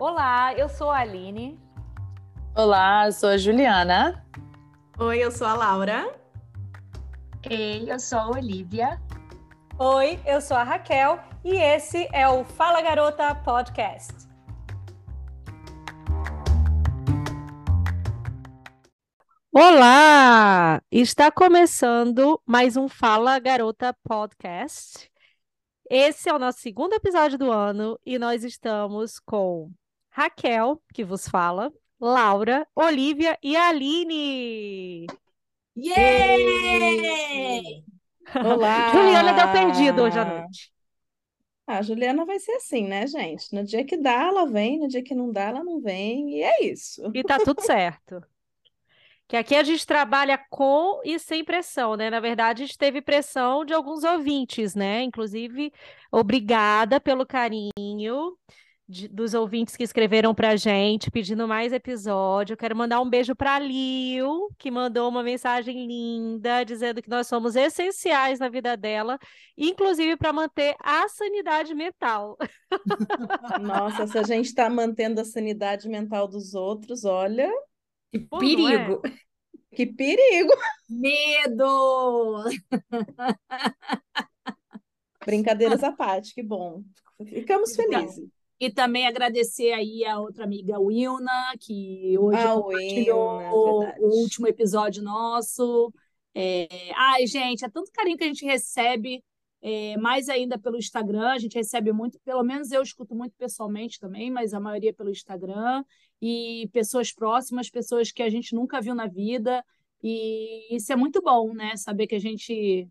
Olá, eu sou a Aline. Olá, eu sou a Juliana. Oi, eu sou a Laura. Ei, eu sou a Olivia. Oi, eu sou a Raquel e esse é o Fala Garota Podcast. Olá! Está começando mais um Fala Garota Podcast. Esse é o nosso segundo episódio do ano e nós estamos com Raquel, que vos fala, Laura, Olivia e Aline. Yay! Olá! Juliana deu perdido hoje à noite. A Juliana vai ser assim, né, gente? No dia que dá, ela vem, no dia que não dá, ela não vem, e é isso. E tá tudo certo. Que aqui a gente trabalha com e sem pressão, né? Na verdade, a gente teve pressão de alguns ouvintes, né? Inclusive, obrigada pelo carinho de- dos ouvintes que escreveram pra gente, pedindo mais episódio. Eu quero mandar um beijo pra Lil, que mandou uma mensagem linda, dizendo que nós somos essenciais na vida dela, inclusive para manter a sanidade mental. Nossa, se a gente está mantendo a sanidade mental dos outros, olha, Que Pô, é? perigo! que perigo! Medo! Brincadeiras à parte, que bom. Ficamos Então, felizes. E também agradecer aí a outra amiga Wilna, que hoje Ah, compartilhou Wilna, verdade. o último episódio nosso. É, Ai, gente, é tanto carinho que a gente recebe, é, mais ainda pelo Instagram. A gente recebe muito, pelo menos eu escuto muito pessoalmente também, mas a maioria pelo Instagram. E pessoas próximas, pessoas que a gente nunca viu na vida. E isso é muito bom, né? Saber que a gente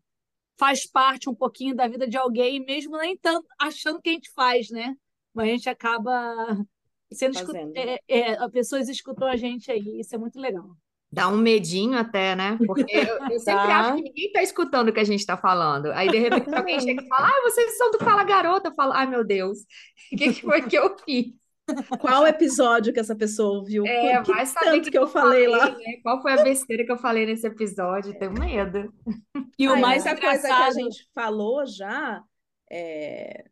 faz parte um pouquinho da vida de alguém, mesmo nem tanto achando que a gente faz, né? Mas a gente acaba sendo escu- Fazendo. é, é, as pessoas escutam a gente aí, isso é muito legal. Dá um medinho até, né? Porque eu, eu sempre Tá. acho que ninguém tá escutando o que a gente tá falando. Aí, de repente, alguém chega e fala, ah, vocês são do Fala Garota. Eu falo, ai, meu Deus, o que que foi que eu fiz? Qual episódio que essa pessoa ouviu? É, que vai saber tanto o que, que eu falei lá. né? Qual foi a besteira que eu falei nesse episódio? Tenho medo. E o Ai, mais muita coisa que a engraçado, gente falou já, é,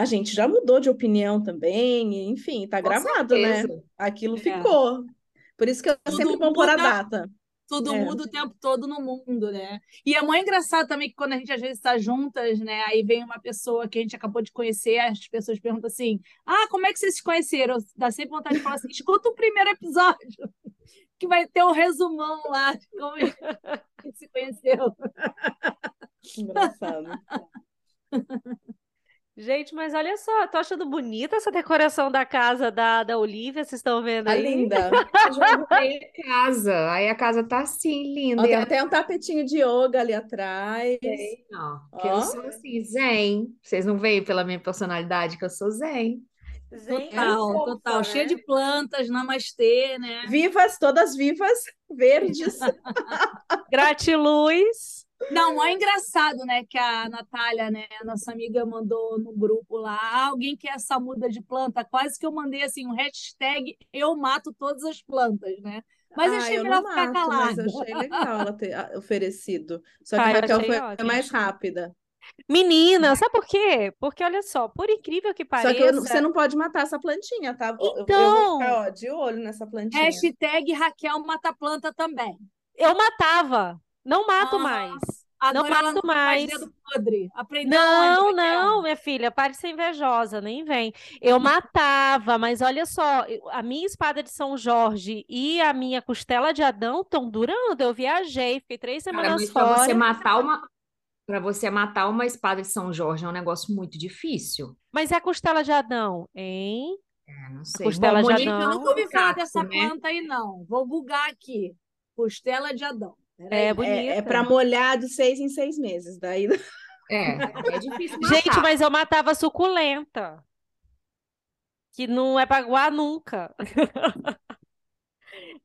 a gente já mudou de opinião também, enfim, tá Com gravado, né? certeza. Aquilo É. ficou. Por isso que é Tudo sempre bom pôr a data. tudo É. muda o tempo todo no mundo, né? E é muito engraçado também que quando a gente às vezes está juntas, né? Aí vem uma pessoa que a gente acabou de conhecer, as pessoas perguntam assim: Ah, como é que vocês se conheceram? Dá sempre vontade de falar assim: escuta o primeiro episódio, que vai ter um resumão lá de como a gente se conheceu. Engraçado. Gente, mas olha só, tô achando bonita essa decoração da casa da, da Olivia, vocês estão vendo Tá aí? linda. Eu já arrumei a casa. Aí a casa tá assim, linda. Ó, tem até um tapetinho de yoga ali atrás. tem, ó. Que Ó. eu sou assim, zen. Vocês não veem pela minha personalidade que eu sou zen. Gente, Total, fofa, total. né? Cheio de plantas, namastê, né? Vivas, todas vivas, verdes. Gratiluz. Não, é engraçado, né, que a Natália, né, a nossa amiga, mandou no grupo lá, "Ah, alguém quer essa muda de planta? Quase que eu mandei, assim, um hashtag eu mato todas as plantas, né? Mas Ah, achei eu melhor ficar mato, mas calada. eu achei legal ela ter ah, oferecido. Só que a eu Raquel foi ótimo. mais rápida. Menina, sabe por quê? Porque olha só, por incrível que Só que eu pareça, você não pode matar essa plantinha, tá? Eu- eu vou Então. ficar, ó, de olho nessa plantinha. Hashtag Raquel mata planta também. eu matava. Não mato Ah, mais. Mato não tem mais mais. dedo podre. Aprendeu Não, não, minha filha, pare de ser invejosa, nem vem. Eu matava, mas olha só, a minha espada de São Jorge e a minha costela de Adão estão durando. Eu viajei, fiquei três Cara, semanas mas para você fora. matar uma. Para você matar uma espada de São Jorge é um negócio muito difícil. Mas é a costela de Adão, hein? É, não sei. costela de Monique, Adão. eu nunca ouvi falar dessa planta aí, não. Vou bugar aqui. Costela de Adão. É bonita. É, é para molhar de seis em seis meses. Daí É, é difícil matar. Gente, mas eu matava suculenta. Que não é pra aguar nunca.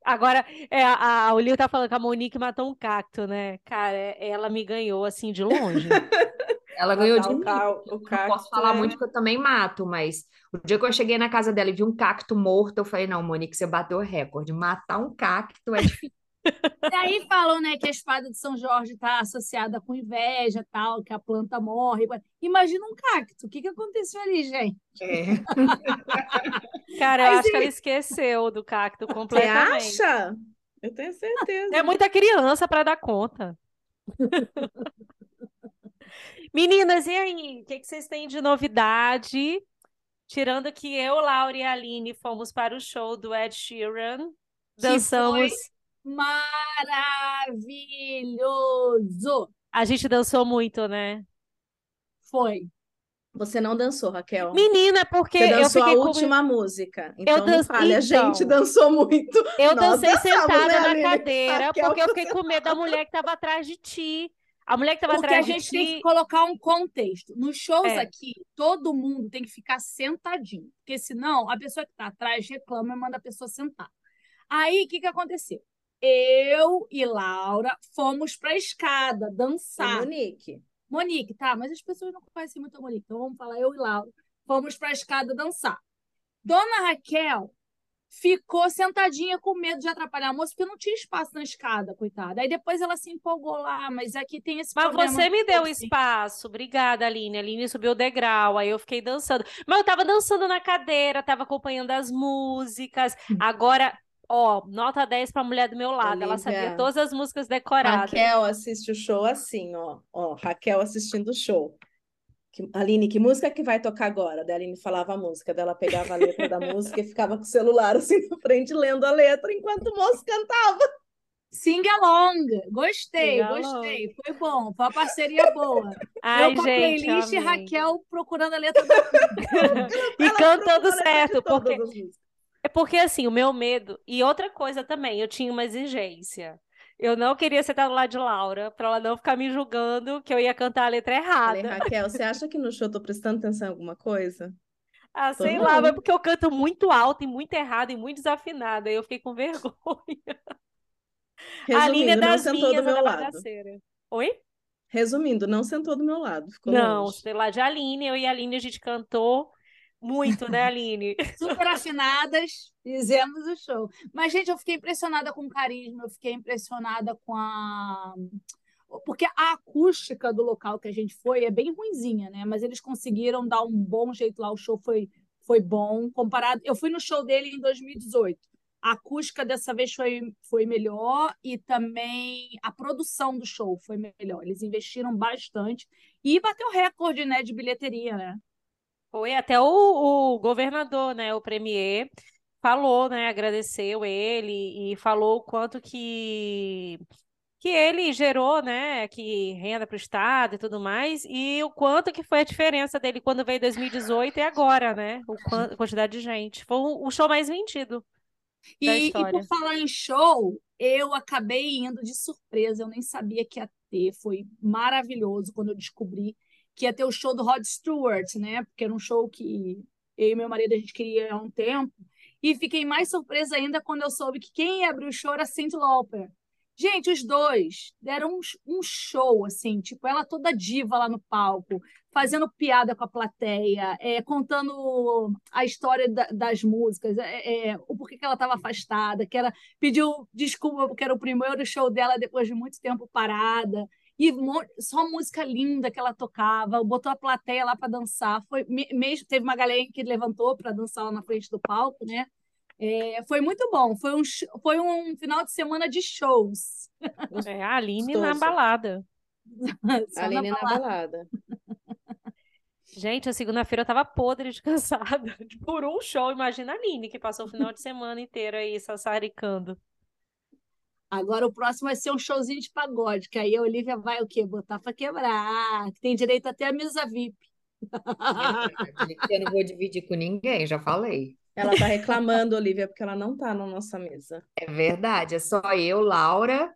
Agora, é, a, a Olivia tá falando que a Monique matou um cacto, né? Cara, é- ela me ganhou assim de longe. Ela ganhou de o mim. ca- Eu o não cacto posso falar é- muito que eu também mato, mas o dia que eu cheguei na casa dela e vi um cacto morto, eu falei, não, Monique, você bateu o recorde. Matar um cacto é difícil. E aí falam, né, que a espada de São Jorge está associada com inveja, tal, que a planta morre. Imagina um cacto. O que, que aconteceu ali, gente? É. Cara, eu Mas acho que ela esqueceu do cacto Você completamente. acha? Eu tenho certeza. É muita criança para dar conta. Meninas, e aí? O que que vocês têm de novidade? Tirando que eu, Laura e a Aline fomos para o show do Ed Sheeran, dançamos. Maravilhoso! A gente dançou muito, né? Foi. Você não dançou, Raquel. Menina, é porque Você eu dançou a fiquei com... última música. Então não dan- fale, a gente então. dançou muito. Eu Nós dancei dançamos, sentada né, na Aline? cadeira, Raquel, porque eu fiquei com medo da mulher que estava atrás de ti. A mulher que estava Porque a atrás de gente tem ti. que colocar um contexto. Nos shows É. aqui, todo mundo tem que ficar sentadinho, porque senão a pessoa que está atrás reclama e manda a pessoa sentar. Aí, o que que aconteceu? Eu e Laura fomos para a escada E dançar. Monique. Monique, tá, mas as pessoas não conhecem muito a Monique, então vamos falar eu e Laura. Fomos para a escada dançar. Dona Raquel ficou sentadinha com medo de atrapalhar a moça, porque não tinha espaço na escada, coitada. Aí depois ela se empolgou lá, mas aqui tem esse Mas problema. você me deu assim. espaço. Obrigada, Aline. A Aline subiu o degrau, aí eu fiquei dançando. Mas eu tava dançando na cadeira, tava acompanhando as músicas. Agora, ó, nota 10 pra mulher do meu lado. Ela sabia Olivia. todas as músicas decoradas. Raquel assiste o show assim, ó. Ó, Raquel assistindo o show. Que- Aline, que música que vai tocar agora? Daí a Aline falava a música, dela pegava a letra da música e ficava com o celular assim na frente lendo a letra enquanto o moço cantava. Sing along. Gostei, Sing along. gostei. Foi bom, foi uma parceria boa. Ai, eu com gente, playlist e amei. Raquel procurando a letra da E cantando certo, porque. É porque assim, o meu medo. E outra coisa também, eu tinha uma exigência. Eu não queria sentar do lado de Laura, pra ela não ficar me julgando que eu ia cantar a letra Falei, errada. Raquel, você acha que no show eu tô prestando atenção em alguma coisa? Ah, Tô sei lá, mas porque eu canto muito alto e muito errado e muito desafinada. E eu fiquei com vergonha. A Aline é Resumindo, não das sentou do minhas, meu é lado. bagaceira. Oi? Resumindo, não sentou do meu lado, ficou Não, longe. sei lá, de Aline, eu e a Aline a gente cantou muito, né, Aline? super afinadas, fizemos o show. Mas, gente, eu fiquei impressionada com o carisma, eu fiquei impressionada com a. Porque a acústica do local que a gente foi é bem ruinzinha, né? Mas eles conseguiram dar um bom jeito lá, o show foi, foi bom. Comparado. Eu fui no show dele em 2018. A acústica dessa vez foi, foi melhor e também a produção do show foi melhor. Eles investiram bastante e bateu recorde, né, de bilheteria, né? Foi até o, o governador, né, o premier, falou, né, agradeceu ele e falou o quanto que que ele gerou, né, que renda para o estado e tudo mais, e o quanto que foi a diferença dele quando veio em 2018 e agora, né, o a quantidade de gente. Foi o, show mais vendido E, e por falar em show, eu acabei indo de surpresa, eu nem sabia que ia ter. Foi maravilhoso quando eu descobri que ia ter o show do Rod Stewart, né? Porque era um show que eu e meu marido a gente queria há um tempo. E fiquei mais surpresa ainda quando eu soube que quem ia abrir o show era Cyndi Lauper. Gente, os dois deram um, um show, assim, tipo, ela toda diva lá no palco, fazendo piada com a plateia, é, contando a história da- das músicas, é, é, o porquê que ela estava afastada, que ela pediu desculpa porque era o primeiro show dela depois de muito tempo parada. E só música linda que ela tocava, botou a plateia lá para dançar. Foi me- mesmo teve uma galera que levantou para dançar lá na frente do palco, né? É, foi muito bom. Foi um, foi um final de semana de shows. É, a Aline na balada. Na Aline na balada. balada. Gente, a segunda-feira eu tava podre de cansada por um show. Imagina a Aline, que passou o final de semana inteiro aí sassaricando. Agora o próximo vai ser um showzinho de pagode, que aí a Olivia vai o quê? Botar para quebrar, que tem direito até a mesa VIP. Eu não vou dividir com ninguém, já falei. Ela tá reclamando, Olivia, porque ela não tá na nossa mesa. É verdade, é só eu, Laura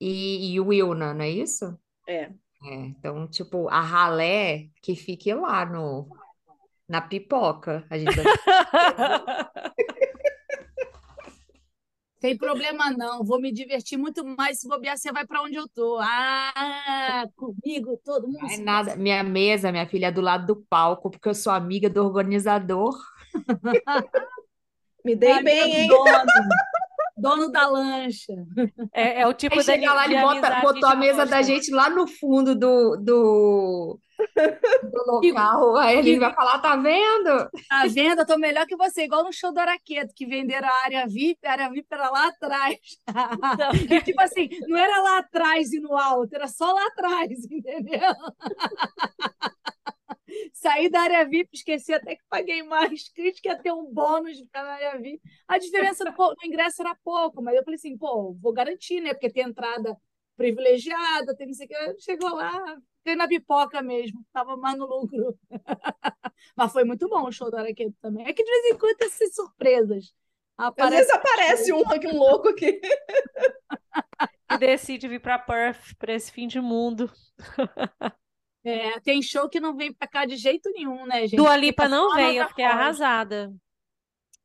e, e o Wilna, não é isso? É. É, então, tipo, a ralé que fique lá no, na pipoca. A gente vai... Tem problema não, vou me divertir muito mais se bobear, você vai para onde eu tô. Ah, comigo, todo mundo. Não é nada. Minha mesa, minha filha, é do lado do palco, porque eu sou amiga do organizador. Me dei Ai, bem, hein? dono. dono da lancha. É, é o tipo Aí da, chega lá, de ele bota, botou a mesa da gente lá no fundo do, do, do local. Aí ele vai falar, tá vendo? Tá vendo? Eu tô melhor que você, igual no show do Araqueto, que venderam a área VIP, a área VIP era lá atrás. E, tipo assim, não era lá atrás e no alto, era só lá atrás, entendeu? Saí da área VIP, esqueci até que paguei mais. Crente que ia ter um bônus de ficar na área VIP. A diferença do ingresso era pouco, mas eu falei assim, pô, vou garantir, né? Porque tem entrada privilegiada, tem não sei o que. Chegou lá, fiquei na pipoca mesmo, tava mais no lucro. Mas foi muito bom o show do Araqueto também. É que de vez em quando tem essas surpresas. Às Aparece vezes aparece um, aqui, um louco aqui. que decide vir para Perth para esse fim de mundo. É, tem show que não vem pra cá de jeito nenhum, né, gente? Dua Lipa não veio, eu fiquei arrasada.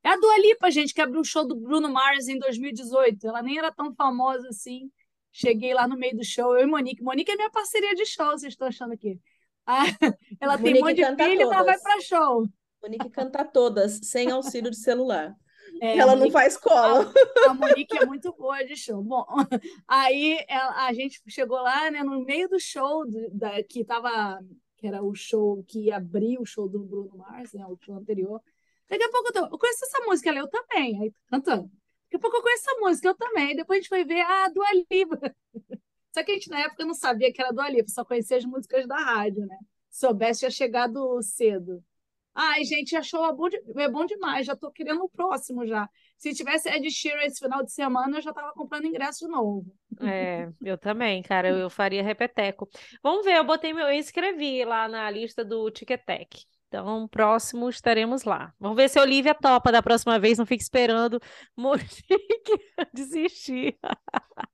É a Dua Lipa, gente, que abriu o show do Bruno Mars em 2018. Ela nem era tão famosa assim. Cheguei lá no meio do show, eu e Monique. Monique é minha parceria de show, vocês estão achando aqui. Ah, ela tem um Monique monte de filho, ela vai todas. pra show. Monique canta todas, sem auxílio de celular. É, Ela a não Monique, faz cola. a Monique é muito boa de show. Bom, aí ela- a gente chegou lá, né, no meio do show do- da, que tava, que era o show que ia abrir o show do Bruno Mars, né, o show anterior. Daqui a pouco eu, tô, eu conheço essa música, ela, eu também, aí cantando. A pouco eu conheço essa música, eu também. Depois a gente foi ver a Dua Lipa. Só que a gente na época não sabia que era Dua Lipa, só conhecia as músicas da rádio, né? Se soubesse, tinha chegado cedo. Ai, gente, achou é bom, de- é bom demais. Já tô querendo o próximo já. Se tivesse Ed Sheeran esse final de semana, eu já tava comprando ingresso novo. É, eu também, cara, eu, eu faria repeteco. Vamos ver, eu botei meu, eu inscrevi lá na lista do Ticketek. Então, próximo estaremos lá. Vamos ver se a Olivia topa da próxima vez, não fique esperando Monique desistir.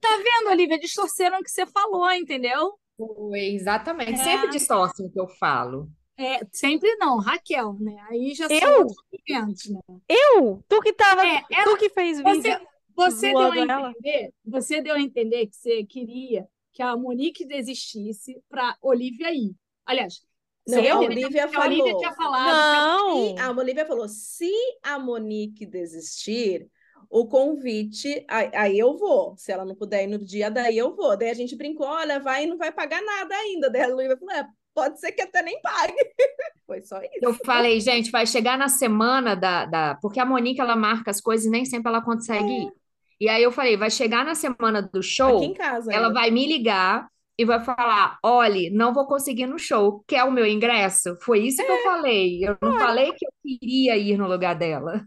Tá vendo, Olivia? Distorceram o que você falou, entendeu? Foi, exatamente. É. Sempre distorcem o que eu falo. É, sempre não, Raquel, né? Aí já são Eu? 500, né? Eu? Tu que tava, É, ela- tu que fez vídeo. Você, você deu a ela? entender, você deu a entender que você queria que a Monique desistisse para Olivia ir. Aliás, Não, você a Olivia que a Olivia falou. tinha falado. Não. A Olivia falou: se a Monique desistir, o convite, aí, aí eu vou. Se ela não puder ir no dia, daí eu vou. Daí a gente brincou: olha, vai e não vai pagar nada ainda. Daí a Olivia falou: é, pode ser que até nem pague. Foi só isso. Eu falei, gente, vai chegar na semana da, da... Porque a Monique, ela marca as coisas e nem sempre ela consegue ir. E aí eu falei, vai chegar na semana do show, Aqui em casa. ela ainda. vai me ligar e vai falar, olhe, não vou conseguir no show, quer o meu ingresso? Foi isso que eu falei. Eu não falei que eu queria ir no lugar dela.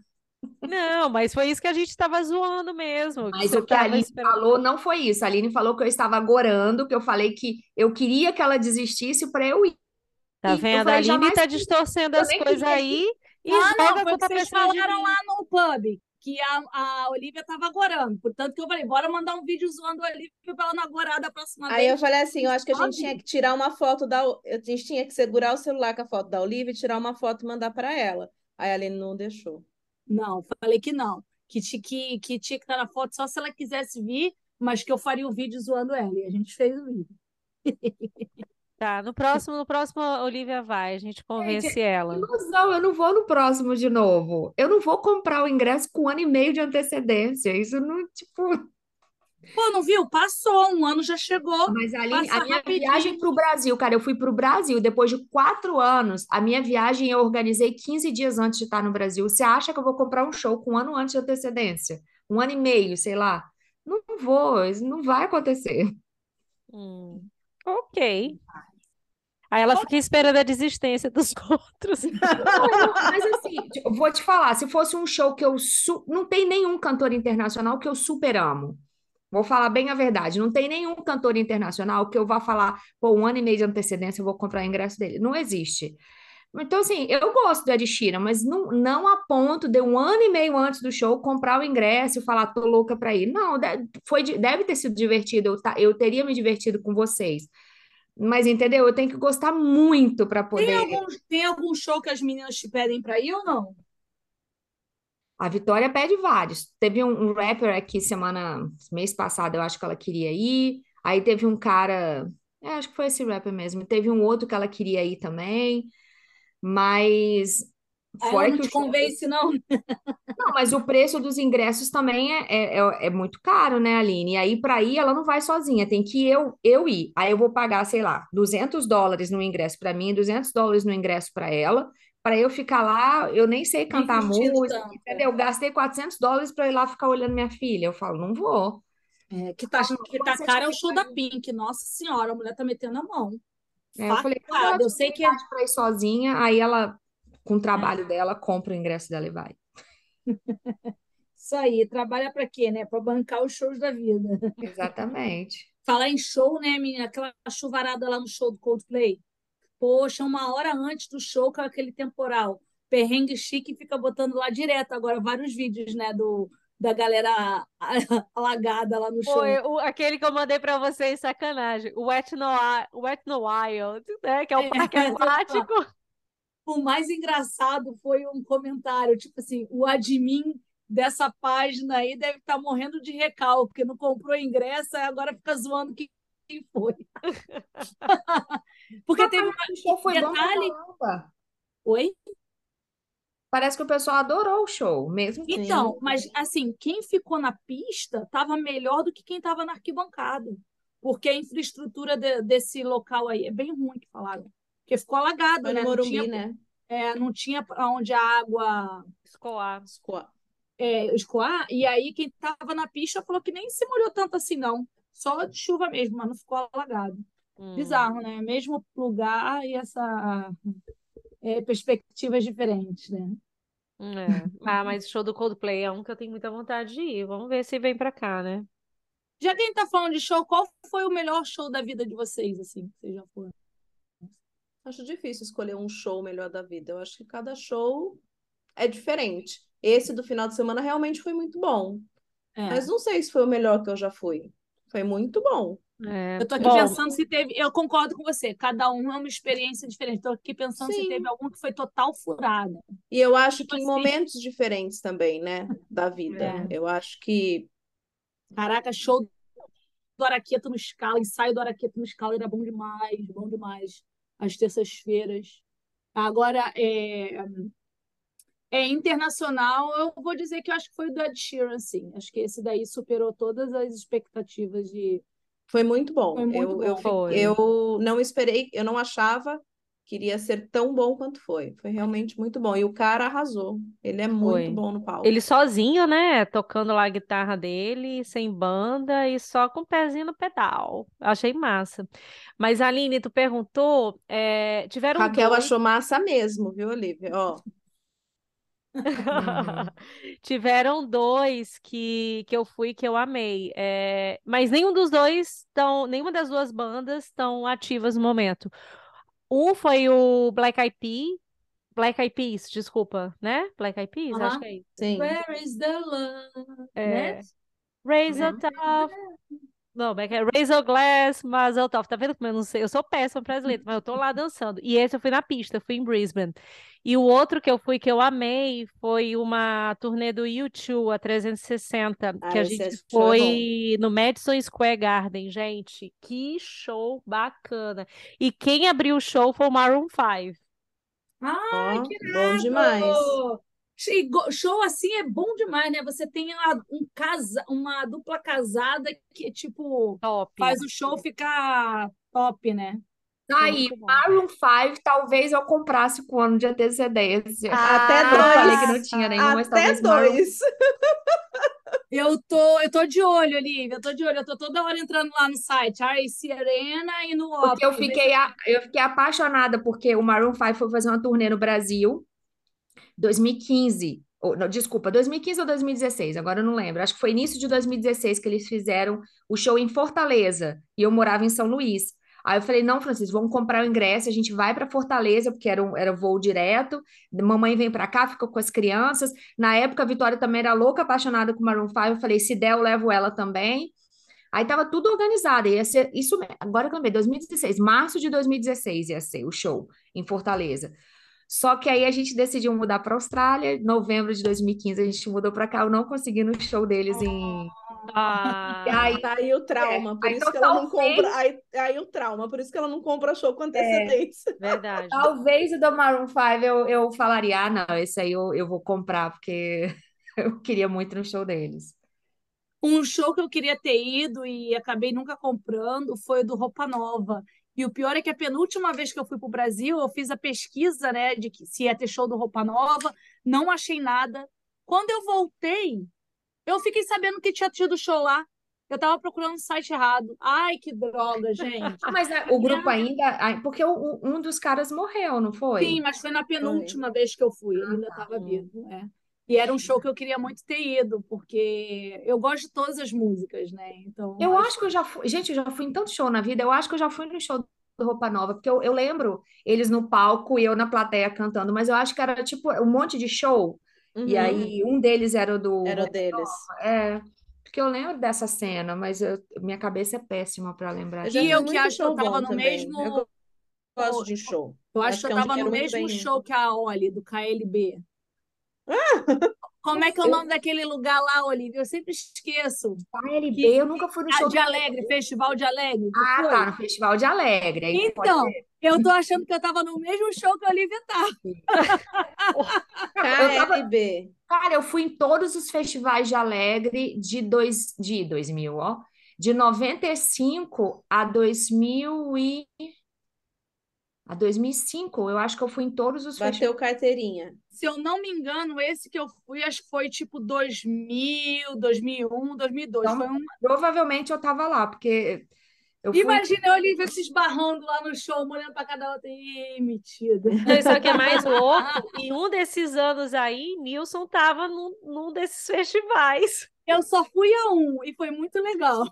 Não, mas foi isso que a gente estava zoando mesmo. Mas o que a Aline esperando. falou não foi isso. A Aline falou que eu estava agorando, que eu falei que eu queria que ela desistisse para eu ir. Tá vendo? A falei, Aline jamais tá quis. distorcendo Eu as coisas aí e Ah, não, foi o que vocês falaram lá no pub, que a, a Olivia estava agorando. Portanto, que eu falei, bora mandar um vídeo zoando a Olivia para ela não agorar da próxima Aí eu vez. falei assim, eu acho que a gente tinha que tirar uma foto da, a gente tinha que segurar o celular com a foto da Olivia e tirar uma foto e mandar para ela. Aí a Aline não deixou. Não, falei que não. Que, que, que tinha que estar na foto só se ela quisesse vir, mas que eu faria o vídeo zoando ela. E a gente fez o vídeo. Tá, no próximo, no próximo a Olivia vai, a gente convence ela. Ilusão, eu não vou no próximo de novo. Eu não vou comprar o ingresso com um ano e meio de antecedência. Isso não, tipo. Pô, não viu? Passou, um ano já chegou. Mas a, Aline- Passa a minha rapidinho. viagem para o Brasil, cara, eu fui para o Brasil depois de quatro anos. A minha viagem eu organizei 15 dias antes de estar no Brasil. Você acha que eu vou comprar um show com um ano antes de antecedência? Um ano e meio, sei lá. Não vou, isso não vai acontecer. Hum, ok. Aí ela fica esperando a desistência dos outros. Não, mas assim, vou te falar, se fosse um show que eu não tem nenhum cantor internacional que eu super amo. Vou falar bem a verdade, não tem nenhum cantor internacional que eu vá falar, pô, um ano e meio de antecedência eu vou comprar o ingresso dele. Não existe. Então, assim, eu gosto do Ed Sheeran, mas não, não a ponto de um ano e meio antes do show comprar o ingresso e falar, tô louca pra ir. Não, de- foi, de- deve ter sido divertido, eu, ta- eu teria me divertido com vocês. Mas, entendeu? Eu tenho que gostar muito para Tem poder. algum, tem algum show que as meninas te pedem para ir ou não? A Vitória pede vários. Teve um, um rapper aqui semana, mês passado, eu acho que ela queria ir. Aí teve um cara, é, acho que foi esse rapper mesmo. Teve um outro que ela queria ir também. Mas Aí Foi ela não te convence, não? Não, mas o preço dos ingressos também é, é, é- é muito caro, né, Aline? E aí, para ir, ela não vai sozinha, tem que eu, eu ir. Aí eu vou pagar, sei lá, 200 dólares no ingresso para mim, 200 dólares no ingresso para ela, para eu ficar lá, eu nem sei cantar música, tanto. entendeu? Eu gastei 400 dólares para ir lá ficar olhando minha filha. Eu falo, não vou. É, que tá, Não, que tá caro é o show da. Pink. Nossa Senhora, a mulher tá metendo a mão. É, eu falei, Facada. Eu sei que é para ir sozinha, aí ela, com o trabalho dela, compra o ingresso dela e vai. isso aí. Trabalha pra quê, né? Pra bancar os shows da vida. Exatamente. Falar em show, né, menina? Aquela chuvarada lá no show do Coldplay. Poxa, uma hora antes do show, com aquele temporal. Perrengue chique fica botando lá direto agora vários vídeos, né, do, da galera alagada lá no show. Foi o- aquele que eu mandei pra vocês, sacanagem. O Wet no, Wet no Wild, né? Que é o É, parque aquático. O mais engraçado foi um comentário, tipo assim, o admin dessa página aí deve estar morrendo de recalque, porque não comprou ingresso, agora fica zoando quem quem foi. Porque teve uma... O show foi bom pra Detalhe-. Oi? Parece que o pessoal adorou o show, mesmo que Então, mas assim, quem ficou na pista estava melhor do que quem estava na arquibancada. Porque a infraestrutura de- desse local aí é bem ruim que falaram. Porque ficou alagado, Foi né? no Não Morumbi, tinha, né? é, não tinha onde a água Escolar. Escoa- é, escoar, e aí quem estava na pista falou que nem se molhou tanto assim, não. Só de chuva mesmo, mas não ficou alagado. Hum. Bizarro, né? Mesmo lugar e essa é, perspectivas diferentes, né? É. Ah, mas o show do Coldplay é um que eu tenho muita vontade de ir. Vamos ver se vem pra cá, né? Já que a gente tá falando de show, qual foi o melhor show da vida de vocês, assim, que vocês já foram? Acho difícil escolher um show melhor da vida. Eu acho que cada show é diferente. Esse do final de semana realmente foi muito bom. É. Mas não sei se foi o melhor que eu já fui. Foi muito bom. É. Eu tô aqui Bom, pensando se teve. Eu concordo com você, cada um é uma experiência diferente. Tô aqui pensando se Sim. teve algum que foi total furada. E eu acho Tipo que em assim- momentos diferentes também, né, da vida. É. Eu acho que Caraca, show do Araqueto no Scala, ensaio do Araqueto no Scala era bom demais, bom demais. Às terças-feiras. Agora, é, é internacional, eu vou dizer que eu acho que foi o do Ed Sheeran, sim. Acho que esse daí superou todas as expectativas de. foi muito bom. Foi muito eu, eu, bom. Foi. eu não esperei, eu não achava que iria ser tão bom quanto foi. Foi realmente muito bom. E o cara arrasou. Ele é muito Foi. bom no palco. Ele sozinho, né? Tocando lá a guitarra dele, sem banda e só com o pezinho no pedal. Achei massa. Mas, Aline, tu perguntou, é, tiveram Raquel dois... achou massa mesmo, viu, Olivia? Ó, Tiveram dois que, que eu fui que eu amei. É, mas nenhum dos dois estão, nenhuma das duas bandas estão ativas no momento. Um foi o Black Eyed Peas, Black Eyed Peas, desculpa, né? Black Eyed Peas, acho Aham. que é isso. sim. Where is the love? É, Né? Raise a Tough. Não, como é que é? A Glass, Mazel Tov. Tá vendo como eu não sei? Eu sou péssima para as letras, mas eu tô lá dançando. E esse eu fui na pista, fui em Brisbane. E o outro que eu fui que eu amei foi uma turnê do U2 a 360, que Ah, a esse gente é foi no Madison Square Garden, gente. Que show bacana. E quem abriu o show foi o Maroon 5. Ai, Ó, que bom demais. Show assim é bom demais, né? Você tem uma, um casa, uma dupla casada que, tipo, Top. faz o show ficar top, né? Tá aí, Muito bom. Maroon 5, talvez eu comprasse com um ano de antecedência. Até Eu dois. falei que não tinha nenhum, mas Até Maroon dois. Eu tô, eu tô de olho, Olivia, eu tô de olho, eu tô toda hora entrando lá no site, RC Arena e no Porque eu fiquei, a- eu fiquei apaixonada, porque o Maroon 5 foi fazer uma turnê no Brasil, 2015. Ou, não, desculpa, 2015 ou 2016, agora eu não lembro. Acho que foi início de 2016 que eles fizeram o show em Fortaleza, e eu morava em São Luís. Aí eu falei, não, Francisco, vamos comprar o ingresso, a gente vai para Fortaleza, porque era, um, era voo direto. Mamãe vem para cá, fica com as crianças. Na época, a Vitória também era louca, apaixonada com Maroon 5. Eu falei, se der, eu levo ela também. Aí tava tudo organizado, ia ser isso, agora que eu lembrei, 2016, março de 2016 ia ser o show em Fortaleza. Só que aí a gente decidiu mudar para Austrália, novembro de 2015 a gente mudou para cá, eu não consegui no show deles em, Ah, aí, Tá aí o trauma, por Aí, isso então, que ela não talvez- compra. Aí, aí o trauma, por isso que ela não compra show com antecedência. verdade. talvez o do Maroon 5 eu, eu falaria, ah, não, esse aí eu, eu vou comprar, porque eu queria muito no show deles. Um show que eu queria ter ido e acabei nunca comprando foi o do Roupa Nova. E o pior é que a penúltima vez que eu fui para o Brasil, eu fiz a pesquisa, né, de que se ia ter show do Roupa Nova, não achei nada. Quando eu voltei, eu fiquei sabendo que tinha tido show lá. Eu estava procurando um site errado. Ai, que droga, gente. Ah, mas o grupo ainda. ah, Porque o- o- um dos caras morreu, não foi? Sim, mas foi na penúltima vez que eu fui, ele ainda estava vivo, é. E era um show que eu queria muito ter ido, porque eu gosto de todas as músicas, né? Então, Eu acho que eu já fui. Gente, eu já fui em tanto show na vida. Eu acho que eu já fui no show do Roupa Nova, porque eu, eu lembro eles no palco e eu na plateia cantando, mas eu acho que era tipo um monte de show. E Uhum. aí um deles era o do. Era o deles. É, porque eu lembro dessa cena, mas eu- minha cabeça é péssima para lembrar. Eu E eu que acho que eu tava no também. mesmo- Eu gosto de show. Eu acho, Acho que eu é tava no mesmo bem- show que a Oli, do KLB. Como é que é o nome daquele lugar lá, Olivia? Eu sempre esqueço. KLB, Que- eu nunca fui no Ah, show de Alegre, Festival de Alegre. Ah, foi? tá, no Festival de Alegre. Aí Então, eu tô achando que eu tava no mesmo show que a Olivia tá. KLB. Cara, eu fui em todos os festivais de Alegre de, dois, de 2000, ó. De 95 a 2000 e... A 2005, eu acho que eu fui em todos os festivais. Bateu carteirinha. Se eu não me engano, esse que eu fui, acho que foi tipo 2000, 2001, 2002. Então, Foi um... Provavelmente eu tava lá, porque eu fui... Imagina a Olivia se esbarrando lá no show, uma olhando pra cada outra. Ih, metida. Não, Isso aqui é mais louco. E um desses anos aí, Nilson tava num, num desses festivais. Eu só fui a um e foi muito legal.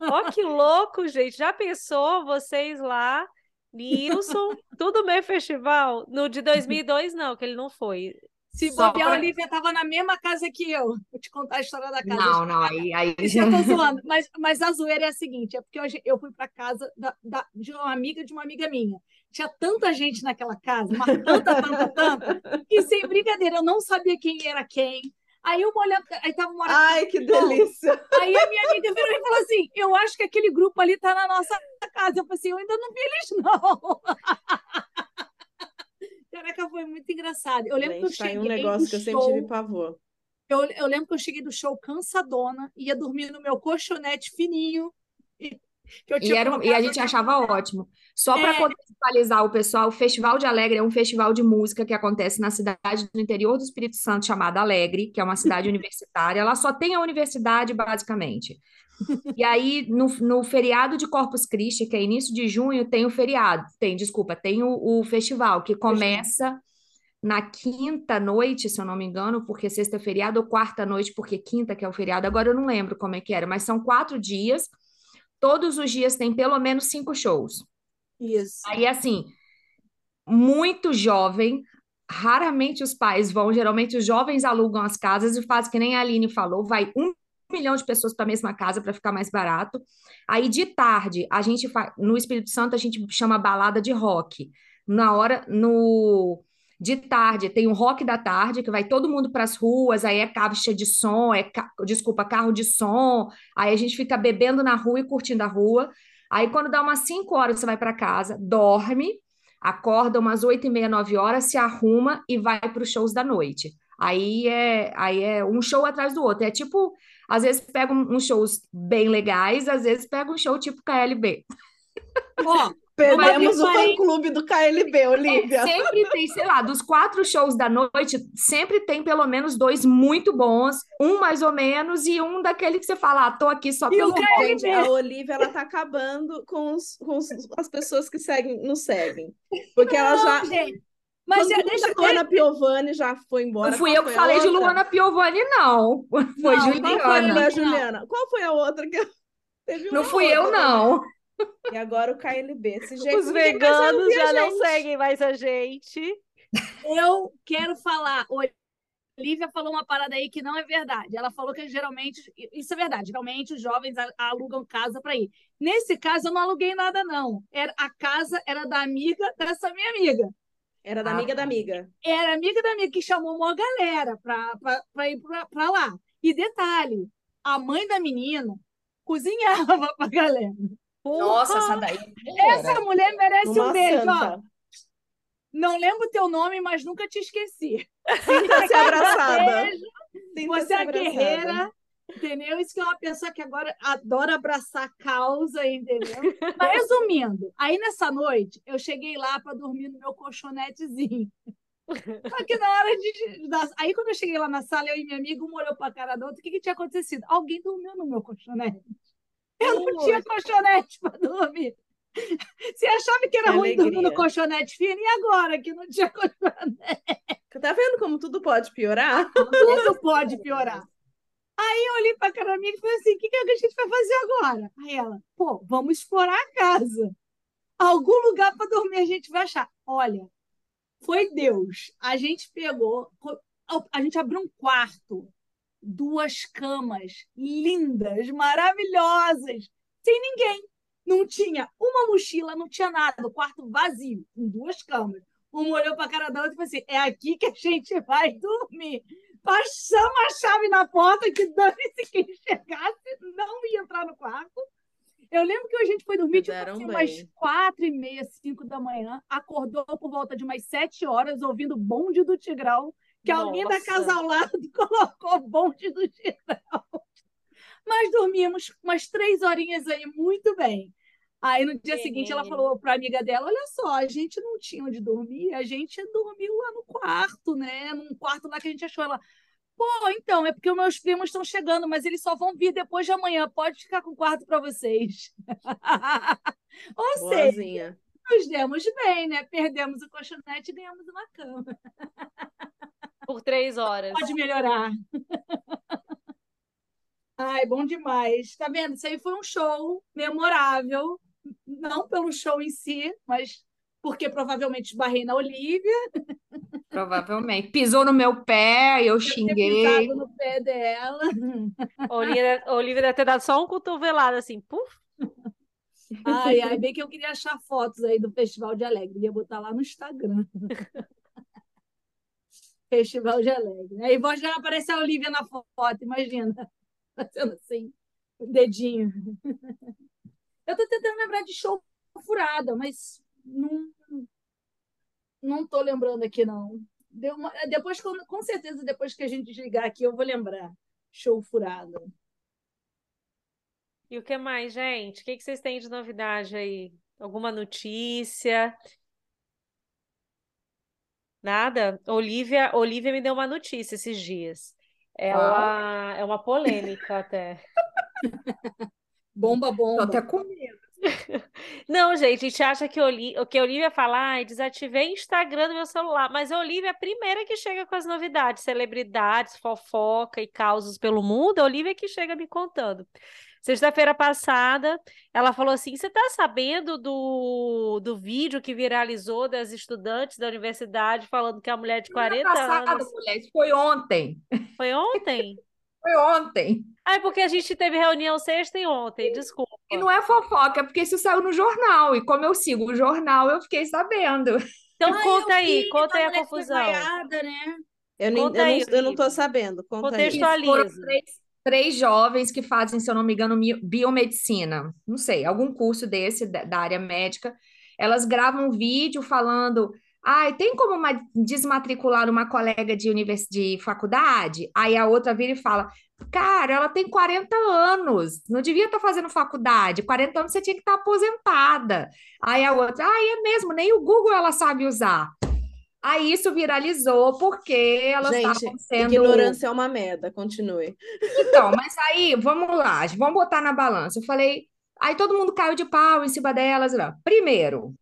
Ó, que louco, gente. Já pensou vocês lá, Nilson, tudo bem festival? No de 2002, não, que ele não foi. Se Só bobear, a pra- Olivia tava na mesma casa que eu. Vou te contar a história da casa. Não, não, aí, aí eu tô zoando. Mas, mas a zoeira é a seguinte: é porque hoje eu fui para casa da, da- de uma amiga de uma amiga minha. Tinha tanta gente naquela casa, mas tanta, tanta, tanta, que sem brincadeira, eu não sabia quem era quem. Aí uma olhando, aí tava uma hora Ai, que delícia. Aí a minha amiga virou e falou assim: Eu acho que aquele grupo ali tá na nossa casa. Eu falei assim: Eu ainda não vi eles, não. Caraca, foi muito engraçado. Eu lembro que eu tá cheguei um negócio que eu sempre show. tive pavor. Eu, eu lembro que eu cheguei do show cansadona, ia dormir no meu colchonete fininho. E, eu E, era, um- e a gente achava ótimo. Só para É. contextualizar o pessoal, o Festival de Alegre é um festival de música que acontece na cidade do interior do Espírito Santo, chamada Alegre, que é uma cidade universitária. Ela só tem a universidade, basicamente. E aí, no, no feriado de Corpus Christi, que é início de junho, tem o feriado. Tem, desculpa, tem o, o festival, que começa na quinta noite, se eu não me engano, porque sexta é feriado, ou quarta noite, porque quinta que é o feriado. Agora eu não lembro como é que era, mas são quatro dias. Todos os dias tem pelo menos cinco shows. Isso. Aí, assim, muito jovem, raramente os pais vão, geralmente os jovens alugam as casas e fazem que nem a Aline falou, vai um milhão de pessoas para a mesma casa para ficar mais barato. Aí, de tarde, a gente faz, no Espírito Santo, a gente chama balada de rock. Na hora, no. De tarde, tem o rock da tarde, que vai todo mundo para as ruas, aí é caixa de som, é, ca- desculpa, carro de som, aí a gente fica bebendo na rua e curtindo a rua. Aí, quando dá umas 5 horas, você vai para casa, dorme, acorda umas 8 e meia, 9 horas, se arruma e vai para os shows da noite. Aí é, aí é um show atrás do outro. É tipo, às vezes pega uns shows bem legais, às vezes pega um show tipo KLB. Ó, Perdemos o fã-clube do KLB, Olivia. Sempre tem, sei lá, dos quatro shows da noite, sempre tem pelo menos dois muito bons, um mais ou menos, e um daquele que você fala, ah, tô aqui só E pelo o KLB? Gente, a Olivia, ela tá acabando com, os- com os- as pessoas que seguem, nos seguem. Porque ela já... gente, mas Quando já deixa a Luana Piovani já foi embora. Não fui eu que falei de outra? Luana Piovani, não. Foi Não, Qual foi a Juliana. Juliana? Qual foi a outra que eu... Teve Não fui eu, outra não. E agora o KLB. Esse jeito, Os veganos a já não seguem mais a gente. Eu quero falar. Olivia falou uma parada aí que não é verdade. Ela falou que geralmente, isso é verdade, geralmente os jovens a- alugam casa para ir. Nesse caso, eu não aluguei nada, não. Era, a casa era da amiga dessa minha amiga. Era da Ah, amiga tá. da amiga. Era amiga da amiga que chamou uma galera para ir para lá. E detalhe, a mãe da menina cozinhava pra galera. Nossa, essa daí. Essa mulher merece Uma um beijo, ó. santa. Não lembro o teu nome, mas nunca te esqueci. Sinta-se abraçada. Beijo. Sinta-se Você é a abraçada. guerreira, entendeu? Isso que é uma pessoa que agora adora abraçar causa, entendeu? Mas resumindo, aí nessa noite eu cheguei lá para dormir no meu colchonetezinho. Só que na hora de. Aí quando eu cheguei lá na sala, eu e minha amiga, uma olhou para a cara da outra, o que, que tinha acontecido? Alguém dormiu no meu colchonete. Eu não tinha colchonete para dormir. Você achava que era Que ruim dormir no colchonete fino, e agora que não tinha colchonete? Tá vendo como tudo pode piorar? Tudo pode piorar. Aí eu olhei pra cara da minha e falei assim: o que, que a gente vai fazer agora? Aí ela, pô, vamos explorar a casa. Algum lugar para dormir a gente vai achar. Olha, foi Deus. A gente pegou, a gente abriu um quarto, duas camas lindas, maravilhosas, sem ninguém. Não tinha uma mochila, não tinha nada, o quarto vazio, com duas camas. Uma olhou para a cara da outra e falou assim: é aqui que a gente vai dormir. Passamos a chave na porta, que dane-se quem chegasse, não ia entrar no quarto. Eu lembro que a gente foi dormir tipo assim, umas quatro e meia, cinco da manhã, acordou por volta de umas sete horas, ouvindo bonde do Tigrão, que alguém da Nossa. casa ao lado colocou bonde do Tigrão. Mas dormimos umas três horinhas aí muito bem. Aí no dia seguinte ela falou para a amiga dela: Olha só, a gente não tinha onde dormir, a gente dormiu lá no quarto, né? Num quarto lá que a gente achou ela. Pô, então, é porque os meus primos estão chegando, mas eles só vão vir depois de amanhã. Pode ficar com o quarto para vocês. Ou seja, Boazinha. nos demos bem, né? Perdemos o colchonete e ganhamos uma cama. Por três horas. Pode melhorar. Ai, bom demais. Tá vendo? Isso aí foi um show memorável. Não pelo show em si, mas porque provavelmente esbarrei na Olivia, Provavelmente. Pisou no meu pé, eu ter xinguei. pisado no pé dela. A Olivia, a Olivia deve ter dado só um cotovelado assim, puf. Ai, ai, bem que eu queria achar fotos aí do Festival de Alegre. Ia botar lá no Instagram. Festival de Alegre. Aí vou já aparece a Olivia na foto, imagina. Fazendo assim, o dedinho. Eu tô tentando lembrar de show furada, mas não, não tô lembrando aqui, não. Uma- depois, com, certeza, depois que a gente desligar aqui, eu vou lembrar. Show furado. E o que mais, gente? O que vocês têm de novidade aí? Alguma notícia? Nada? Olivia, Olivia me deu uma notícia esses dias. Ela é uma polêmica até. Bomba, Tô bomba. até com medo. Não, gente, a gente acha que, Oli... que a Olivia fala, ai, desativei o Instagram do meu celular, mas a Olivia é a primeira que chega com as novidades, celebridades, fofoca e causos pelo mundo, a Olivia é que chega me contando. Sexta-feira passada, ela falou assim: Você tá sabendo do, do vídeo que viralizou das estudantes da universidade falando que a mulher de 40 Passado, anos. mulher, isso foi ontem. Foi ontem? Foi ontem. Ah, é porque a gente teve reunião sexta e ontem, desculpa. E não é fofoca, é porque isso saiu no jornal. E como eu sigo o jornal, eu fiquei sabendo. Então Ai, conta eu aí, vi conta aí a confusão. vaiada, né? Eu, nem, Conta eu, aí, não, eu não tô sabendo. Conta aí. Isso, foram Contextualiza. três, três jovens que fazem, se eu não me engano, biomedicina. Não sei, algum curso desse da área médica. Elas gravam um vídeo falando. Ai, tem como uma- desmatricular uma colega de, univers... de faculdade? Aí a outra vira e fala: Cara, ela tem 40 anos, não devia estar fazendo faculdade. 40 anos você tinha que estar aposentada. Aí a outra, ai, é mesmo, nem o Google ela sabe usar. Aí isso viralizou porque elas Gente, estavam sendo. ignorância é uma merda. Continue. Então, mas aí, vamos lá, vamos botar na balança. Eu falei, aí todo mundo caiu de pau em cima delas. Não. Primeiro,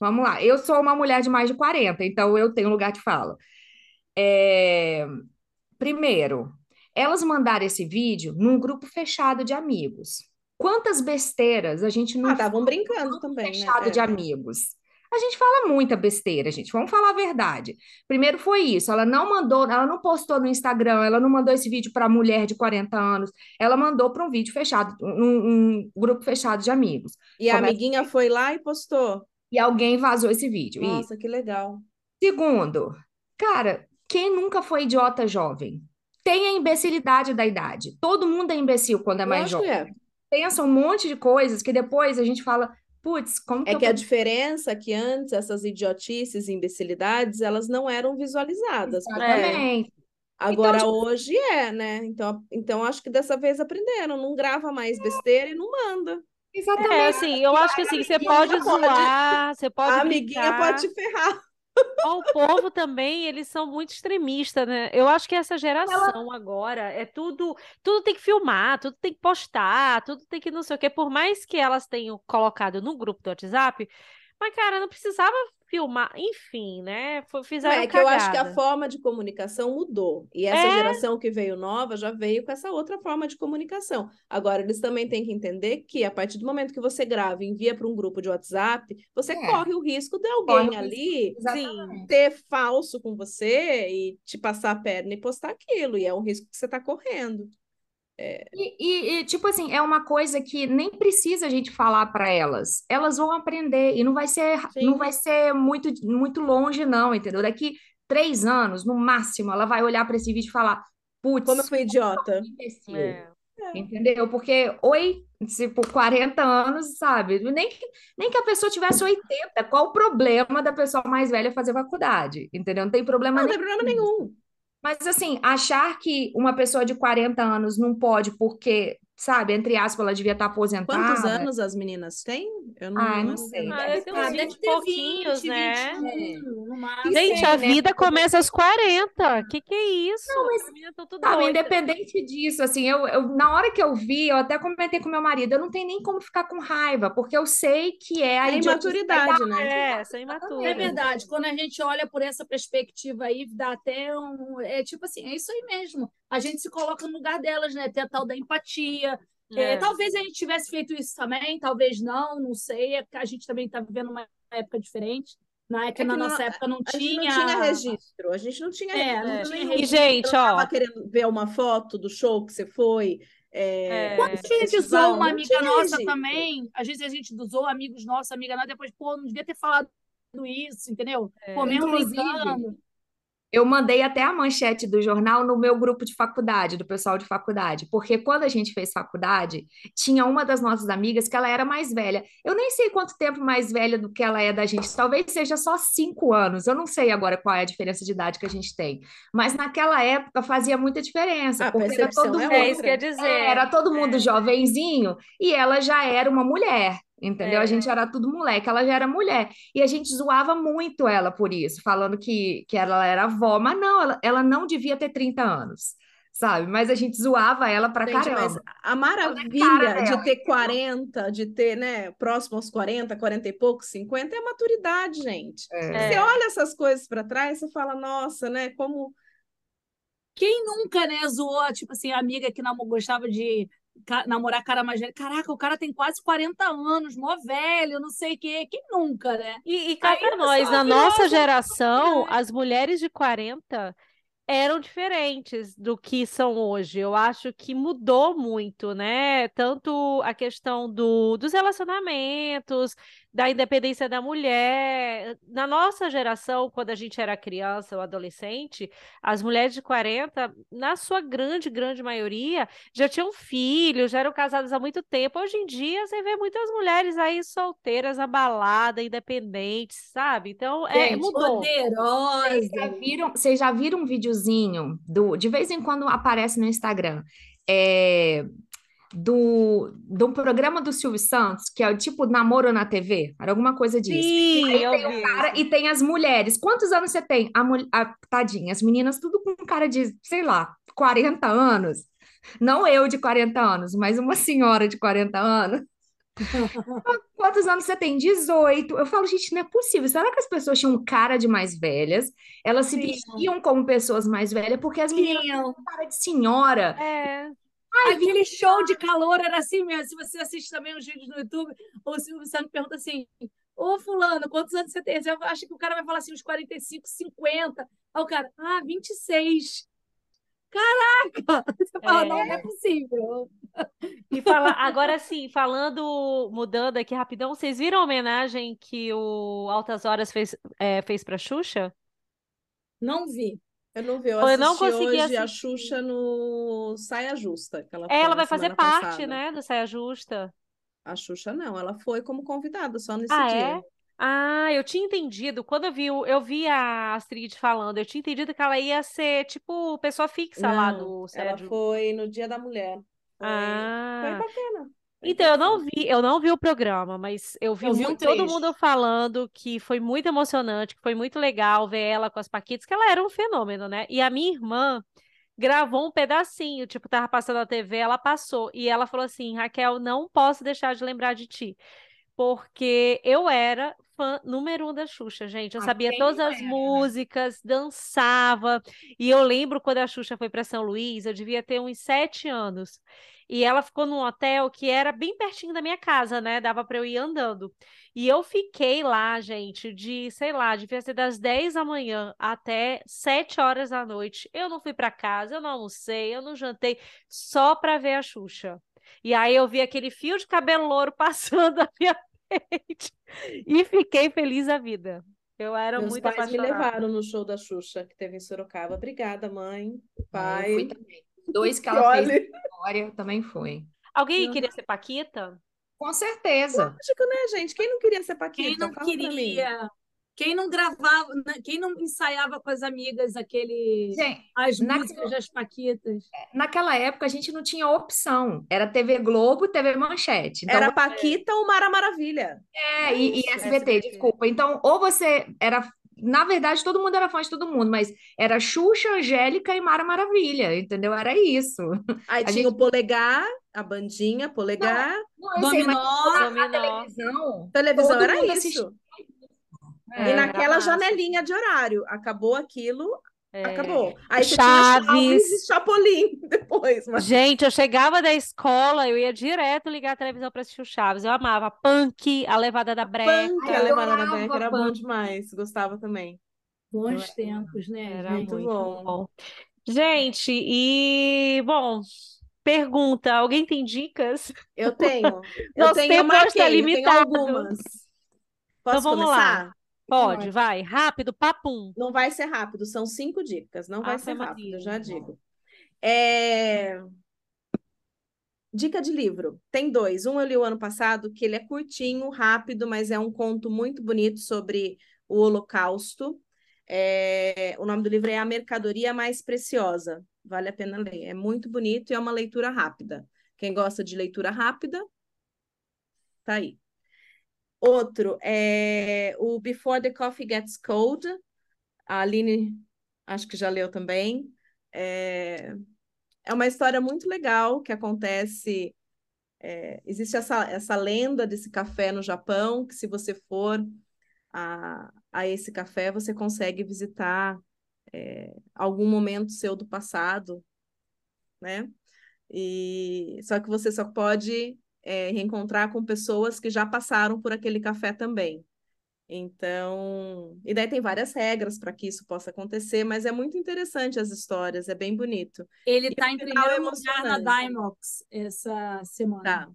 vamos lá, eu sou uma mulher de mais de 40, então eu tenho lugar de fala. É, Primeiro, elas mandaram esse vídeo num grupo fechado de amigos. Quantas besteiras a gente não Ah, estavam brincando também, né? fechado É. de amigos? A gente fala muita besteira, gente. Vamos falar a verdade. Primeiro foi isso. Ela não mandou, ela não postou no Instagram, ela não mandou esse vídeo para mulher de 40 anos. Ela mandou para um vídeo fechado, um, um grupo fechado de amigos. E a Começa- amiguinha foi lá e postou. E alguém vazou esse vídeo. Isso. Nossa, que legal. Segundo, cara, quem nunca foi idiota jovem? tem a imbecilidade da idade. Todo mundo é imbecil quando é mais Lógico que jovem. é. Pensa um monte de coisas que depois a gente fala, putz, como que É eu que a diferença é que antes essas idiotices e imbecilidades, elas não eram visualizadas. porque Exatamente. Agora tipo- hoje é, né? Então, então acho que dessa vez aprenderam, não grava mais besteira e não manda. Exatamente. É, assim, eu acho que assim, você pode pode- zoar, você pode a amiguinha brincar. pode te ferrar. O povo também, eles são muito extremistas, né? Eu acho que essa geração agora é tudo, tudo tem que filmar, tudo tem que postar, tudo tem que não sei o quê. Por mais que elas tenham colocado no grupo do WhatsApp, mas, cara, não precisava filmar. Enfim, né? Fizeram É que eu acho que a cagada. forma de comunicação mudou. E essa É. geração que veio nova já veio com essa outra forma de comunicação. Agora, eles também têm que entender que a partir do momento que você grava e envia para um grupo de WhatsApp, você É. corre o risco de Corre alguém o ali Exatamente. ter falso com você e te passar a perna e postar aquilo. E é um risco que você está correndo. E, e- e, tipo assim, é uma coisa que nem precisa a gente falar para elas. Elas vão aprender e não vai ser, Sim. não vai ser muito, muito longe, não, entendeu? Daqui três anos, no máximo, ela vai olhar para esse vídeo e falar, putz, Como eu fui idiota. É. Entendeu? Porque, oi, por 40 anos, sabe? Nem que, nem que a pessoa tivesse 80, qual o problema da pessoa mais velha fazer faculdade? Entendeu? Não tem problema não nenhum. tem problema nenhum. Mas, assim, achar que uma pessoa de 40 anos não pode porque, sabe, entre aspas, ela devia estar aposentada. Quantos anos as meninas têm? Eu não, Ah, não sei. Ah, Deve uns Ah, 20 deve pouquinhos, 20, né? 21, no máximo. E Gente, sei, a né? vida começa aos 40. Que que é isso? Não, mas, Sabe, independente disso, assim, eu, eu, na hora que eu vi, eu até comentei com meu marido, eu não tenho nem como ficar com raiva, porque eu sei que é a É imaturidade, né? É, são imaturas. É verdade, quando a gente olha por essa perspectiva aí, dá até um. É tipo assim, é isso aí mesmo. A gente se coloca no lugar delas, né? Tem a tal da empatia. É, É. talvez a gente tivesse feito isso também, talvez não, não sei. É porque a gente também está vivendo uma época diferente. Na, é que É que na não- nossa época não A gente tinha. não tinha registro. A gente não tinha É, não registro tinha nenhum. E, gente, ó. tava querendo ver uma foto do show que você foi. É, É. Quando a gente zoou uma amiga nossa registro. também, às vezes a gente zoou amigos nossos, amiga nossa, depois, pô, não devia ter falado isso, entendeu? É. Pô, mesmo Inclusive. Eu mandei até a manchete do jornal no meu grupo de faculdade, do pessoal de faculdade, porque quando a gente fez faculdade, tinha uma das nossas amigas que ela era mais velha. Eu nem sei quanto tempo mais velha do que ela é da gente, talvez seja só cinco anos. Eu não sei agora qual é a diferença de idade que a gente tem, mas naquela época fazia muita diferença, A porque era todo é mundo, É isso que dizer. é, era todo mundo jovenzinho e ela já era uma mulher. Entendeu? É. A gente era tudo moleque, ela já era mulher. E a gente zoava muito ela por isso, falando que, que ela era avó, mas não, ela, ela não devia ter 30 anos, sabe? Mas a gente zoava ela pra Gente, mas caramba. a maravilha de ter 40, de ter, né, próximo aos 40, 40 e poucos, 50, é a maturidade, gente. É. Você olha essas coisas para trás, você fala, nossa, né, como Quem nunca, né, zoou, tipo assim, a amiga que namo- gostava de namorar cara mais velho. Caraca, o cara tem quase 40 anos, mó velho, não sei o quê. Quem nunca, né? E, e cá pra nós, na nossa geração, as mulheres de 40 eram diferentes do que são hoje. Eu acho que mudou muito, né? Tanto a questão do, dos relacionamentos, da independência da mulher. Na nossa geração, quando a gente era criança ou adolescente, as mulheres de 40, na sua grande, grande maioria, já tinham filhos, já eram casadas há muito tempo. Hoje em dia, você vê muitas mulheres aí solteiras, na balada, independentes, sabe? Então, é, Gente, mudou. Vocês Poderosa. já viram, vocês já viram um videozinho do, de vez em quando aparece no Instagram, é, do, um programa do Silvio Santos, que é o tipo Namoro na TV, era alguma coisa disso. Sim, Aí eu tem o cara e tem as mulheres. Quantos anos você tem? A, a, tadinha, as meninas tudo com cara de, sei lá, 40 anos. Não eu de 40 anos, mas uma senhora de 40 anos. Quantos anos você tem? 18. Eu falo, gente, não é possível. Será que as pessoas tinham cara de mais velhas? Elas se Sim. vestiam como pessoas mais velhas porque as meninas Tinham. cara de senhora. É, Aquele show de calor era assim mesmo. Se você assiste também os vídeos no YouTube, o Silvio Santos pergunta assim: Ô, Fulano, quantos anos você tem? Você acha que o cara vai falar assim, uns 45, 50? Aí o cara, ah, 26. Caraca! Você fala, É. não, não é possível. E fala, agora sim, falando, mudando aqui rapidão, vocês viram a homenagem que o Altas Horas fez, é, fez para Xuxa? Não vi. Eu não vi, eu Eu não consegui hoje a assistir. Xuxa no Saia Justa, ela É, foi ela vai fazer parte, passada. né, do Saia Justa. A Xuxa não, ela foi como convidada só nesse Ah, dia. é? Ah, eu tinha entendido. Quando eu vi, eu vi a Astrid falando, eu tinha entendido que ela ia ser, tipo, pessoa fixa lá Não, do ela Saia Justa. foi no Dia da Mulher. Foi, foi Ah, bacana. Então eu não vi, eu não vi o programa, mas eu vi Eu vi um todo mundo falando que foi muito emocionante, que foi muito legal ver ela com as Paquitas, que ela era um fenômeno, né? E a minha irmã gravou um pedacinho, tipo, tava passando na TV, ela passou e ela falou assim: "Raquel, não posso deixar de lembrar de ti". Porque eu era fã número um da Xuxa, gente. Eu Ah, sabia todas não as era, né? músicas, dançava. E eu lembro quando a Xuxa foi para São Luís, eu devia ter uns sete anos. E ela ficou num hotel que era bem pertinho da minha casa, né? Dava para eu ir andando. E eu fiquei lá, gente, de, sei lá, devia ser das 10 da manhã até 7 horas da noite. Eu não fui para casa, eu não almocei, eu não jantei, só para ver a Xuxa. E aí eu vi aquele fio de cabelo louro passando à minha frente e fiquei feliz da vida. Eu era Meus muito pais me apaixonada. levaram no show da Xuxa, que teve em Sorocaba. Obrigada, mãe, É, eu fui pai. também. Dois que ela fez história também foi. Alguém queria ser Paquita? Com certeza. lógico, né, gente? Quem não queria ser Quem Paquita? não Fala pra mim. queria, quem não gravava, né, quem não ensaiava com as amigas aquele, Gente, as naquela, músicas das Paquitas. naquela época a gente não tinha opção. Era TV Globo, TV Manchete. Então, Era Paquita ou Mara Maravilha? é, É e, e isso. SBT, SBT. desculpa. Então, ou você era. Na verdade, todo mundo era fã de todo mundo, mas era Xuxa, Angélica e Mara Maravilha, entendeu? Era isso. Aí A tinha gente. o Polegar, a bandinha, Não, Polegar. não, eu sei, mas Dominó, Dominó. televisão, Televisão era mundo assistia. E É, Era naquela janelinha de horário. Acabou aquilo, É. acabou. Aí você tinha Chaves Chaves. e Chapolin depois. Mas... Gente, eu chegava da escola, eu ia direto ligar a televisão para assistir o Chaves. Eu amava Punk, A Levada da Punk, a Breca. Levada da Beca era bom demais. Gostava também. bons Eu- tempos, né, Era? Muito muito bom. bom. Gente, e bom, pergunta, alguém tem dicas? Eu tenho. Eu Nosso tenho, eu tempo está marquei, eu tenho limitado. algumas. Então Posso vamos lá. Pode, vai, rápido, papum. Não vai ser rápido, são cinco dicas. Não vai Ave ser rápido, eu já digo. É... Dica de livro. Tem dois. Um eu li o ano passado, que ele é curtinho, rápido, mas é um conto muito bonito sobre o Holocausto. É, O nome do livro é A Mercadoria Mais Preciosa. Vale a pena ler. É muito bonito e é uma leitura rápida. Quem gosta de leitura rápida, tá aí. Outro é o Before the Coffee Gets Cold. A Aline, acho que já leu também. É, é uma história muito legal que acontece. é, existe essa, essa lenda desse café no Japão, que se você for a, a esse café, você consegue visitar é, algum momento seu do passado, né? E só que você só pode é, reencontrar com pessoas que já passaram por aquele café também. Então, e daí tem várias regras para que isso possa acontecer, mas é muito interessante as histórias, é bem bonito. Ele está em final é primeiro lugar na. Dimox essa semana. Tá.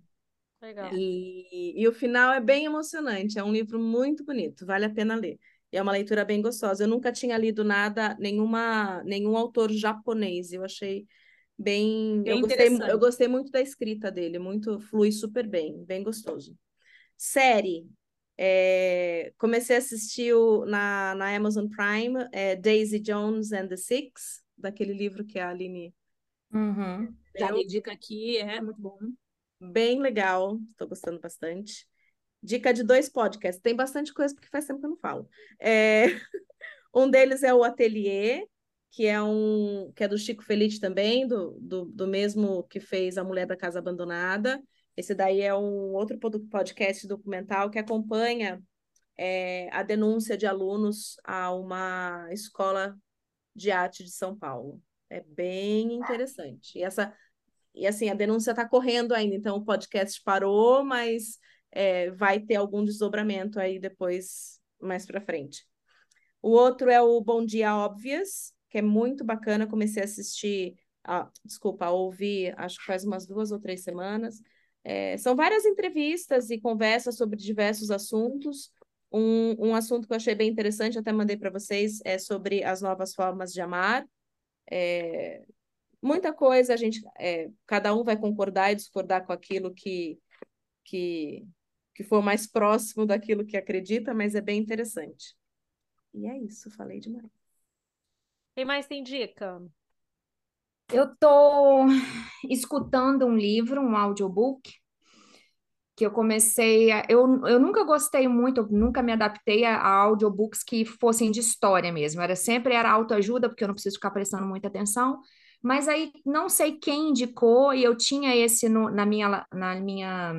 Legal. E, e o final é bem emocionante, é um livro muito bonito, vale a pena ler. E é uma leitura bem gostosa. Eu nunca tinha lido nada, nenhuma, nenhum autor japonês. Eu achei bem, Bem eu gostei, eu gostei muito da escrita dele, muito flui super bem, bem gostoso. Série, é, comecei a assistir o- na, na Amazon Prime, é, Daisy Jones and the Six, daquele livro que a Aline Uhum. Já dei dica aqui, é muito bom. Bem legal, estou gostando bastante. Dica de dois podcasts. Tem bastante coisa porque faz tempo que eu não falo. É, Um deles é o Atelier, que é um que é do Chico Felice também, do, do, do mesmo que fez A Mulher da Casa Abandonada. Esse daí é um outro pod- podcast documental que acompanha é, a denúncia de alunos a uma escola de arte de São Paulo. É bem interessante. E essa e assim, a denúncia está correndo ainda, então o podcast parou, mas é, vai ter algum desdobramento aí depois, mais para frente. O outro é o Bom Dia Óbvias, que é muito bacana. Comecei a assistir, ah, desculpa, a ouvir, acho que faz umas duas ou três semanas. É, são várias entrevistas e conversas sobre diversos assuntos. Um, um assunto que eu achei bem interessante, até mandei para vocês, é sobre as novas formas de amar. É, muita coisa a gente, é, cada um vai concordar e discordar com aquilo que, que, que for mais próximo daquilo que acredita, mas é bem interessante. E é isso, falei demais. Quem mais tem dica? Eu tô escutando um livro, um audiobook, que eu comecei a, eu, eu nunca gostei muito, nunca me adaptei a, a audiobooks que fossem de história mesmo. Era sempre era autoajuda, porque eu não preciso ficar prestando muita atenção. Mas aí não sei quem indicou e eu tinha esse no, na minha na minha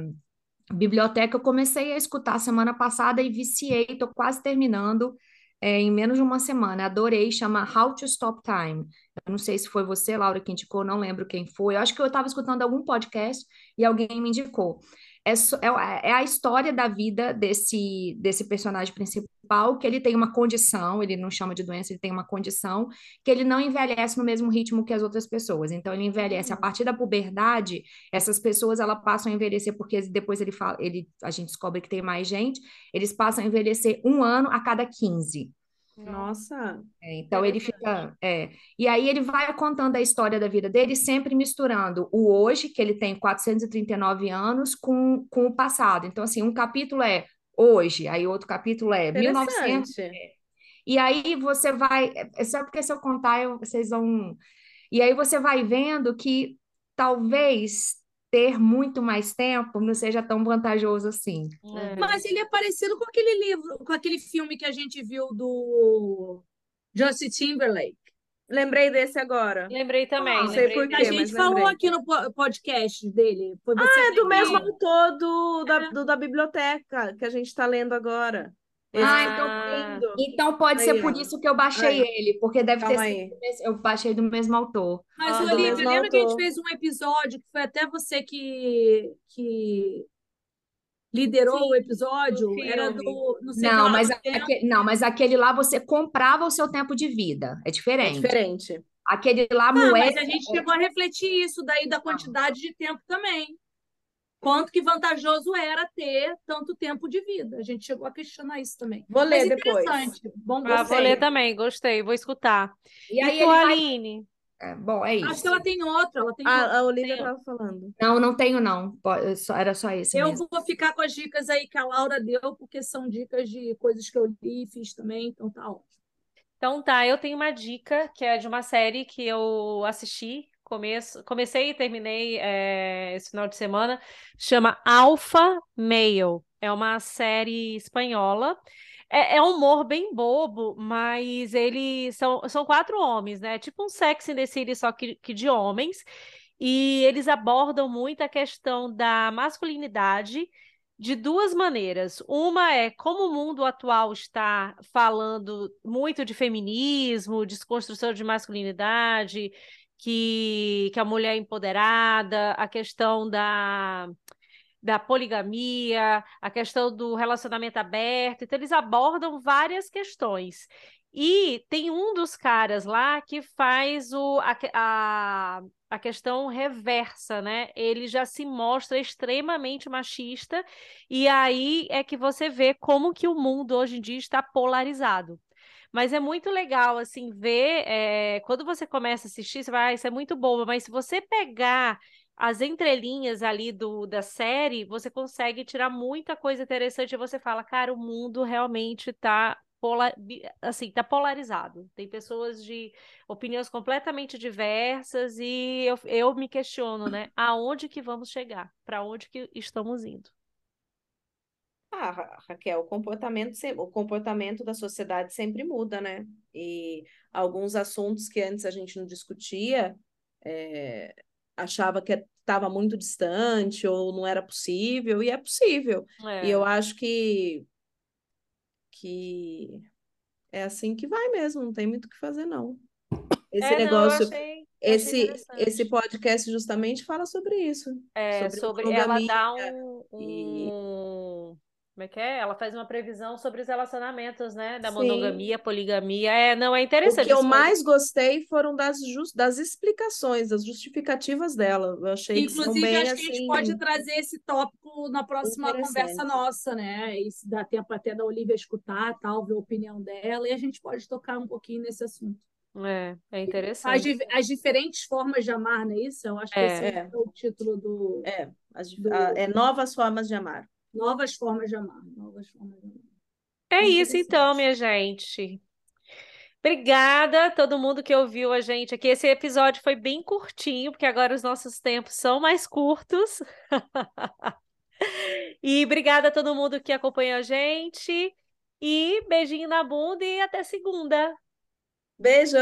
biblioteca, eu comecei a escutar semana passada e viciei, tô quase terminando. É, em menos de uma semana. Adorei, chama How to Stop Time. Eu não sei se foi você, Laura, que indicou, não lembro quem foi. Eu acho que eu estava escutando algum podcast e alguém me indicou é, é, é a história da vida desse, desse personagem principal, que ele tem uma condição, ele não chama de doença, ele tem uma condição, que ele não envelhece no mesmo ritmo que as outras pessoas. Então, ele envelhece. A uhum. partir da puberdade, essas pessoas elas passam a envelhecer, porque depois ele fala, ele, a gente descobre que tem mais gente, eles passam a envelhecer um ano a cada 15. Nossa. É, então ele fica. É, e aí ele vai contando a história da vida dele, sempre misturando o hoje, que ele tem 439 anos, com, com o passado. Então, assim, um capítulo é hoje, aí outro capítulo é 1900. É. E aí você vai. É só porque se eu contar, eu, vocês vão. E aí você vai vendo que talvez ter muito mais tempo não seja tão vantajoso assim. É. Mas ele é parecido com aquele livro, com aquele filme que a gente viu do Justin Timberlake. Lembrei desse agora. Lembrei também. Não sei por quê, A gente falou aqui no podcast dele. ah, é do mesmo autor do, da, é. do, da biblioteca que a gente está lendo agora. Ah, então, então pode aí, ser por isso que eu baixei aí. ele, porque deve Calma ter sido. Eu baixei do mesmo autor. Mas, ah, Olivia, lembra autor. que a gente fez um episódio que foi até você que, que liderou Sim, o episódio? Era do. Não, sei não mas aquele, não, mas aquele lá você comprava o seu tempo de vida. É diferente. É diferente. Aquele lá, ah, moeda. Mas a gente chegou a refletir isso daí da quantidade de tempo também quanto que vantajoso era ter tanto tempo de vida. A gente chegou a questionar isso também. Vou ler Mas depois. Bom, ah, vou ler também, gostei, vou escutar. E, e aí, tu, Aline? Vai... É, bom, é isso. Acho que ela tem outra. Ela tem ah, outra. A Olivia estava falando. Não, não tenho, não. Era só esse. Eu mesmo. vou ficar com as dicas aí que a Laura deu, porque são dicas de coisas que eu li e fiz também, então tá ótimo. Então tá, eu tenho uma dica que é de uma série que eu assisti começo, comecei e terminei é, esse final de semana, chama Alpha Male. É uma série espanhola. É, é um humor bem bobo, mas eles são, são quatro homens, né? Tipo um Sex and the só que, que de homens. E eles abordam muito a questão da masculinidade de duas maneiras. Uma é como o mundo atual está falando muito de feminismo, desconstrução de masculinidade, que, que a mulher é empoderada, a questão da, da poligamia, a questão do relacionamento aberto. Então, eles abordam várias questões. E tem um dos caras lá que faz o, a, a, a questão reversa, né? Ele já se mostra extremamente machista, e aí é que você vê como que o mundo hoje em dia está polarizado. Mas é muito legal, assim, ver. É, quando você começa a assistir, você vai, ah, isso é muito bom, mas se você pegar as entrelinhas ali do, da série, você consegue tirar muita coisa interessante e você fala, cara, o mundo realmente tá Polar, assim, tá polarizado. Tem pessoas de opiniões completamente diversas e eu, eu me questiono, né? Aonde que vamos chegar? Para onde que estamos indo? Raquel, o comportamento, o comportamento da sociedade sempre muda, né? E alguns assuntos que antes a gente não discutia, é, achava que estava muito distante ou não era possível, e é possível. É. E eu acho que, que é assim que vai mesmo, não tem muito o que fazer, não. Esse é, negócio. Não, achei, esse, esse podcast justamente fala sobre isso. É, sobre, sobre ela dá um, um... E como é que é? Ela faz uma previsão sobre os relacionamentos, né? Da Sim. monogamia, poligamia. É, não, é O interessante. que eu foi- mais gostei foram das, jus- das explicações, das justificativas dela. Eu achei que são Inclusive, bem acho que a gente assim. pode trazer esse tópico na próxima conversa nossa, né? E se dá tempo até da Olivia escutar, tal, ver a opinião dela, e a gente pode tocar um pouquinho nesse assunto. É, é As, interessante. di- as diferentes formas de amar, não é isso? Eu acho que É. esse é o título do É, as Do- a- é novas formas de amar. Novas Formas de Amar. Novas Formas de Amar. É isso então, minha gente. Obrigada a todo mundo que ouviu a gente aqui. Esse episódio foi bem curtinho, porque agora os nossos tempos são mais curtos. E obrigada a todo mundo que acompanhou a gente. E beijinho na bunda e até segunda. Beijo!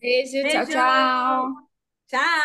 Beijo, tchau, Beijo. tchau. Tchau!